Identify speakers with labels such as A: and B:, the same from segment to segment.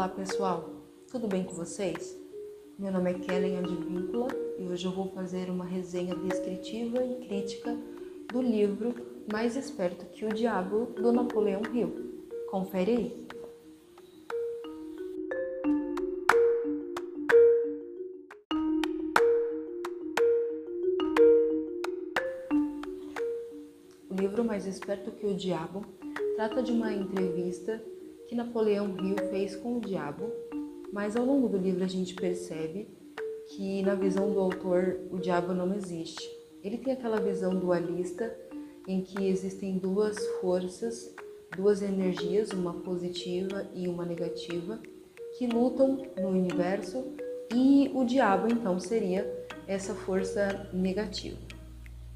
A: Olá pessoal, tudo bem com vocês? Meu nome é Kellen Advíncula e hoje eu vou fazer uma resenha descritiva e crítica do livro Mais Esperto que o Diabo, do Napoleão Hill. Confere aí! O livro Mais Esperto que o Diabo trata de uma entrevista que Napoleão Hill fez com o diabo, mas ao longo do livro a gente percebe que na visão do autor o diabo não existe. Ele tem aquela visão dualista em que existem duas forças, duas energias, uma positiva e uma negativa, que lutam no universo e o diabo então seria essa força negativa.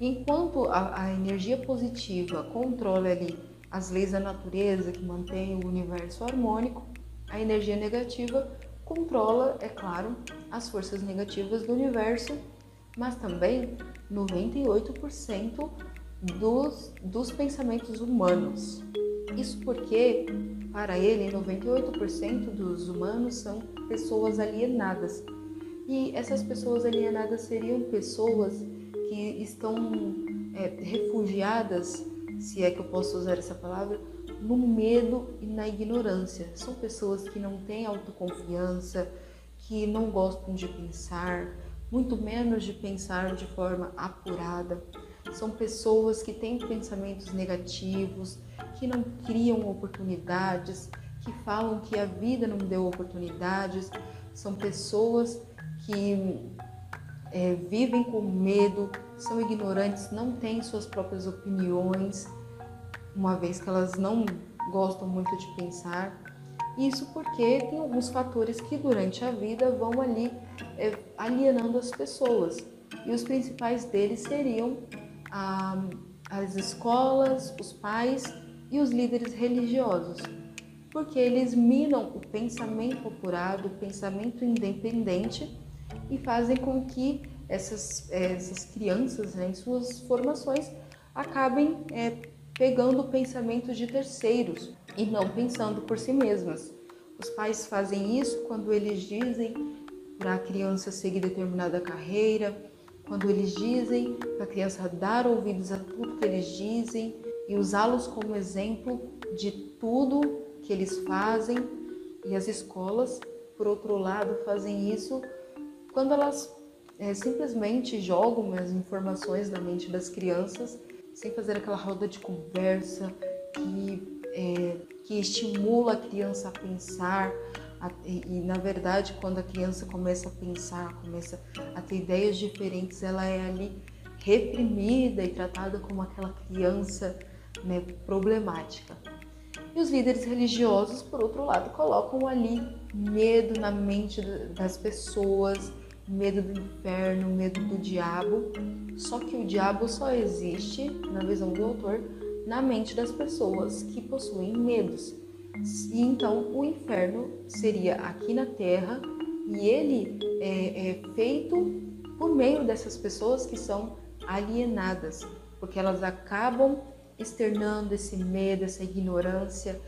A: Enquanto a, a energia positiva controla ali as leis da natureza que mantêm o universo harmônico, a energia negativa controla, é claro, as forças negativas do universo, mas também 98% dos, dos pensamentos humanos. Isso porque, para ele, 98% dos humanos são pessoas alienadas. E essas pessoas alienadas seriam pessoas que estão é, refugiadas se é que eu posso usar essa palavra, no medo e na ignorância. São pessoas que não têm autoconfiança, que não gostam de pensar, muito menos de pensar de forma apurada. São pessoas que têm pensamentos negativos, que não criam oportunidades, que falam que a vida não deu oportunidades. São pessoas que é, vivem com medo, são ignorantes, não têm suas próprias opiniões, uma vez que elas não gostam muito de pensar. Isso porque tem alguns fatores que durante a vida vão ali é, alienando as pessoas. E os principais deles seriam a, as escolas, os pais e os líderes religiosos. Porque eles minam o pensamento apurado, o pensamento independente e fazem com que essas, eh, essas crianças, né, em suas formações, acabem é, pegando pensamentos de terceiros e não pensando por si mesmas. Os pais fazem isso quando eles dizem para a criança seguir determinada carreira, quando eles dizem para a criança dar ouvidos a tudo que eles dizem e usá-los como exemplo de tudo que eles fazem. E as escolas, por outro lado, fazem isso quando elas é, simplesmente jogam as informações na mente das crianças sem fazer aquela roda de conversa que, é, que estimula a criança a pensar. A, e, e, na verdade, quando a criança começa a pensar, começa a ter ideias diferentes, ela é ali reprimida e tratada como aquela criança né, problemática. E os líderes religiosos, por outro lado, colocam ali medo na mente das pessoas, medo do inferno, medo do diabo. Só que o diabo só existe, na visão do autor, na mente das pessoas que possuem medos. E então o inferno seria aqui na Terra e ele é, é feito por meio dessas pessoas que são alienadas, porque elas acabam externando esse medo, essa ignorância,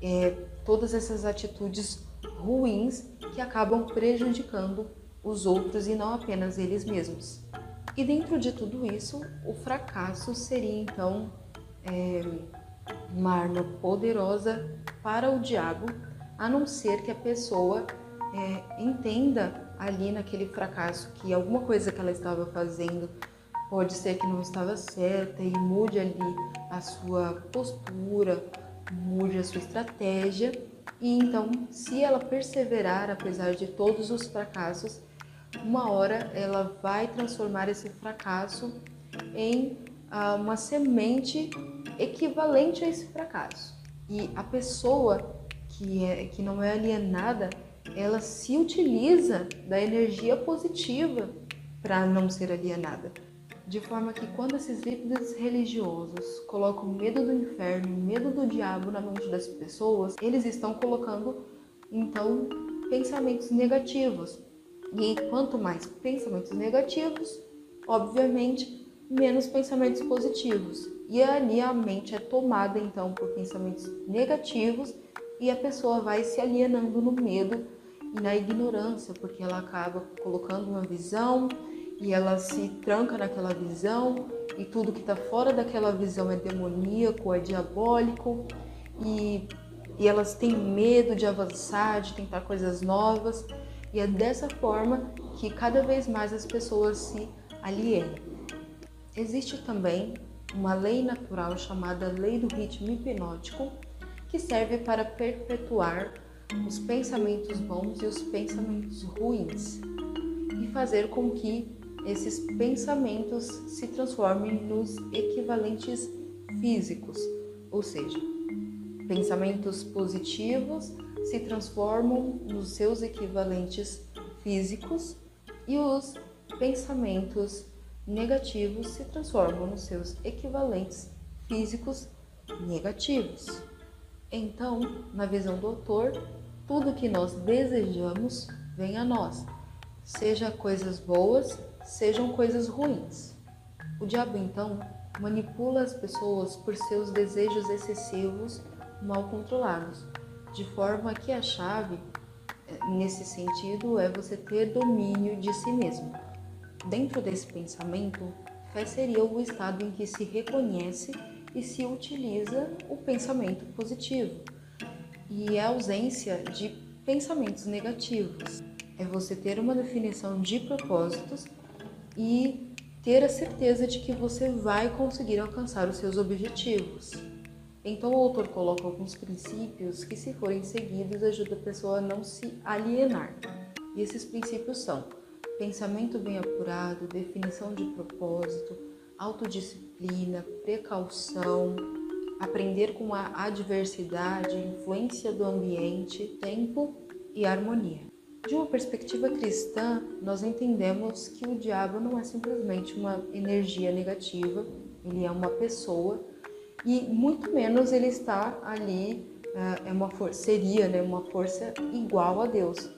A: é, todas essas atitudes ruins que acabam prejudicando os outros e não apenas eles mesmos. E dentro de tudo isso, o fracasso seria então é, uma arma poderosa para o diabo, a não ser que a pessoa é, entenda ali naquele fracasso que alguma coisa que ela estava fazendo pode ser que não estava certa e mude ali a sua postura, mude a sua estratégia. E então, se ela perseverar apesar de todos os fracassos, uma hora ela vai transformar esse fracasso em ah, uma semente equivalente a esse fracasso. E a pessoa que, é, que não é alienada, ela se utiliza da energia positiva para não ser alienada. De forma que quando esses líderes religiosos colocam medo do inferno, medo do diabo na mente das pessoas, eles estão colocando então pensamentos negativos, e quanto mais pensamentos negativos, obviamente, menos pensamentos positivos. E ali a mente é tomada então por pensamentos negativos e a pessoa vai se alienando no medo e na ignorância, porque ela acaba colocando uma visão e ela se tranca naquela visão e tudo que está fora daquela visão é demoníaco, é diabólico e, e elas têm medo de avançar, de tentar coisas novas e é dessa forma que cada vez mais as pessoas se alienam. Existe também uma lei natural chamada lei do ritmo hipnótico, que serve para perpetuar os pensamentos bons e os pensamentos ruins e fazer com que esses pensamentos se transformem nos equivalentes físicos, ou seja, pensamentos positivos se transformam nos seus equivalentes físicos e os pensamentos negativos se transformam nos seus equivalentes físicos negativos. Então, na visão do autor, tudo que nós desejamos vem a nós, seja coisas boas, sejam coisas ruins. O diabo então manipula as pessoas por seus desejos excessivos mal controlados, de forma que a chave nesse sentido é você ter domínio de si mesmo. Dentro desse pensamento, fé seria o estado em que se reconhece e se utiliza o pensamento positivo. E a ausência de pensamentos negativos. É você ter uma definição de propósitos e ter a certeza de que você vai conseguir alcançar os seus objetivos. Então o autor coloca alguns princípios que, se forem seguidos, ajuda a pessoa a não se alienar. E esses princípios são pensamento bem apurado, definição de propósito, autodisciplina, precaução, aprender com a adversidade, influência do ambiente, tempo e harmonia. De uma perspectiva cristã, nós entendemos que o diabo não é simplesmente uma energia negativa, ele é uma pessoa e muito menos ele está ali é, é uma seria né, uma força igual a Deus.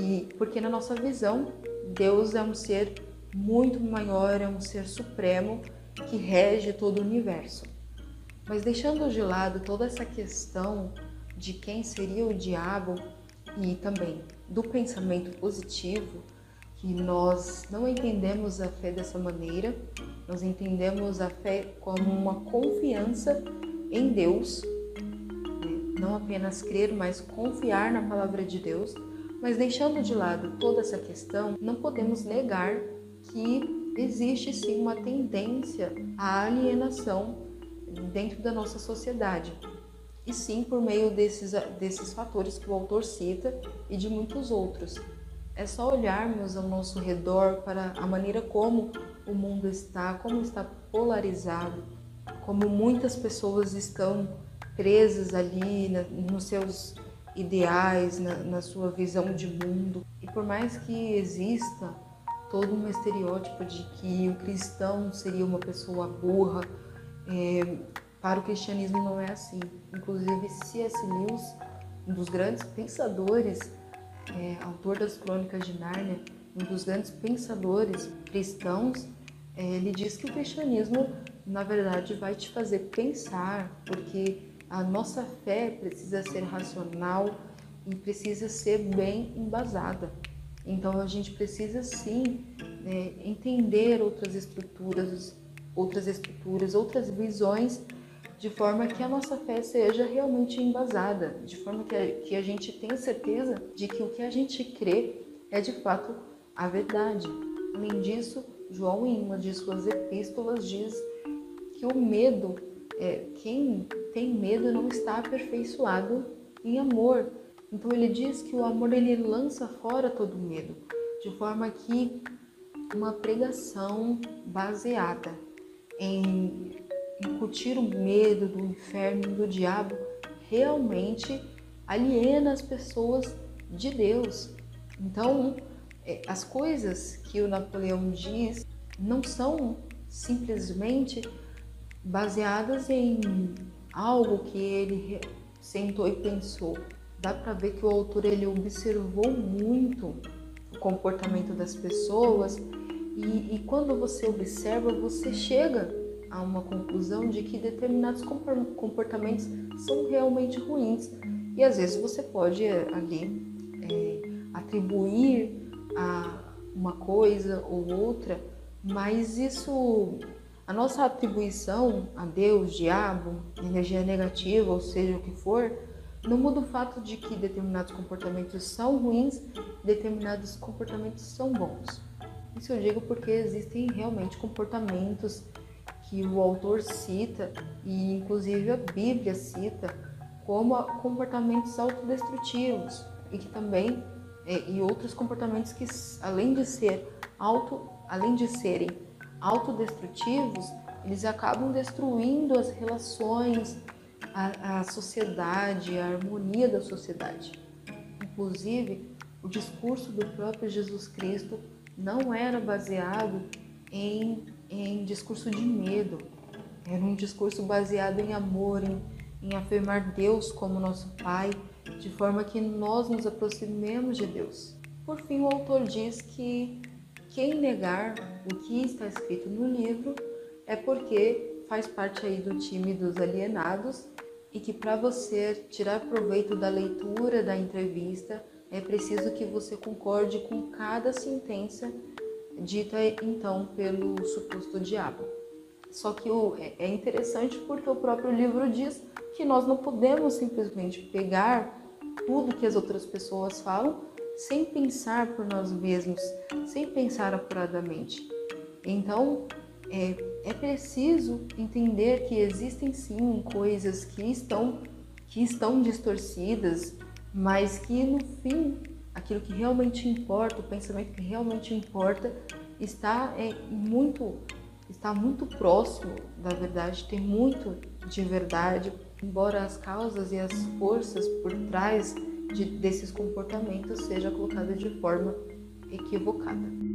A: E porque na nossa visão, Deus é um ser muito maior, é um ser supremo que rege todo o universo. Mas deixando de lado toda essa questão de quem seria o diabo e também do pensamento positivo, que nós não entendemos a fé dessa maneira, nós entendemos a fé como uma confiança em Deus, né? não apenas crer, mas confiar na palavra de Deus. Mas deixando de lado toda essa questão, não podemos negar que existe sim uma tendência à alienação dentro da nossa sociedade. E sim por meio desses, desses fatores que o autor cita e de muitos outros. É só olharmos ao nosso redor para a maneira como o mundo está, como está polarizado, como muitas pessoas estão presas ali na, nos seus ideais, na, na, sua visão de mundo. E por mais que exista todo um estereótipo de que o cristão seria uma pessoa burra, é, para o cristianismo não é assim. Inclusive, C.S. Lewis, um dos grandes pensadores é, autor das Crônicas de Nárnia, um dos grandes pensadores cristãos, é, ele diz que o cristianismo, na verdade, vai te fazer pensar, porque a nossa fé precisa ser racional e precisa ser bem embasada. Então a gente precisa sim é, entender outras estruturas, outras estruturas, outras visões de forma que a nossa fé seja realmente embasada, de forma que a, que a gente tenha certeza de que o que a gente crê é de fato a verdade. Além disso, João, em uma de suas epístolas, diz que o medo, é, quem tem medo não está aperfeiçoado em amor. Então ele diz que o amor ele lança fora todo medo, de forma que uma pregação baseada em incutir o medo do inferno e do diabo realmente aliena as pessoas de Deus. Então, é, as coisas que o Napoleão diz não são simplesmente baseadas em algo que ele sentou e pensou. Dá para ver que o autor ele observou muito o comportamento das pessoas e, e quando você observa, você chega a uma conclusão de que determinados comportamentos são realmente ruins E às vezes você pode é, ali é, atribuir a uma coisa ou outra, mas isso, a nossa atribuição a Deus, diabo, energia negativa, ou seja o que for, não muda o fato de que determinados comportamentos são ruins, determinados comportamentos são bons. Isso eu digo porque existem realmente comportamentos que o autor cita e inclusive a Bíblia cita como comportamentos autodestrutivos e que também é, e outros comportamentos que além de ser auto além de serem autodestrutivos eles acabam destruindo as relações a, a sociedade a harmonia da sociedade. Inclusive o discurso do próprio Jesus Cristo não era baseado em, em discurso de medo, era um discurso baseado em amor, em, em afirmar Deus como nosso Pai, de forma que nós nos aproximemos de Deus. Por fim, o autor diz que quem negar o que está escrito no livro é porque faz parte aí do time dos alienados e que para você tirar proveito da leitura da entrevista é preciso que você concorde com cada sentença dita então pelo suposto diabo. Só que o, é, é interessante porque o próprio livro diz que nós não podemos simplesmente pegar tudo que as outras pessoas falam sem pensar por nós mesmos, sem pensar apuradamente. Então, é, é preciso entender que existem sim coisas que estão, que estão distorcidas, mas que no fim aquilo que realmente importa, o pensamento que realmente importa, está é, muito está muito próximo da verdade, tem muito de verdade, embora as causas e as forças por trás de, desses comportamentos seja colocada de forma equivocada.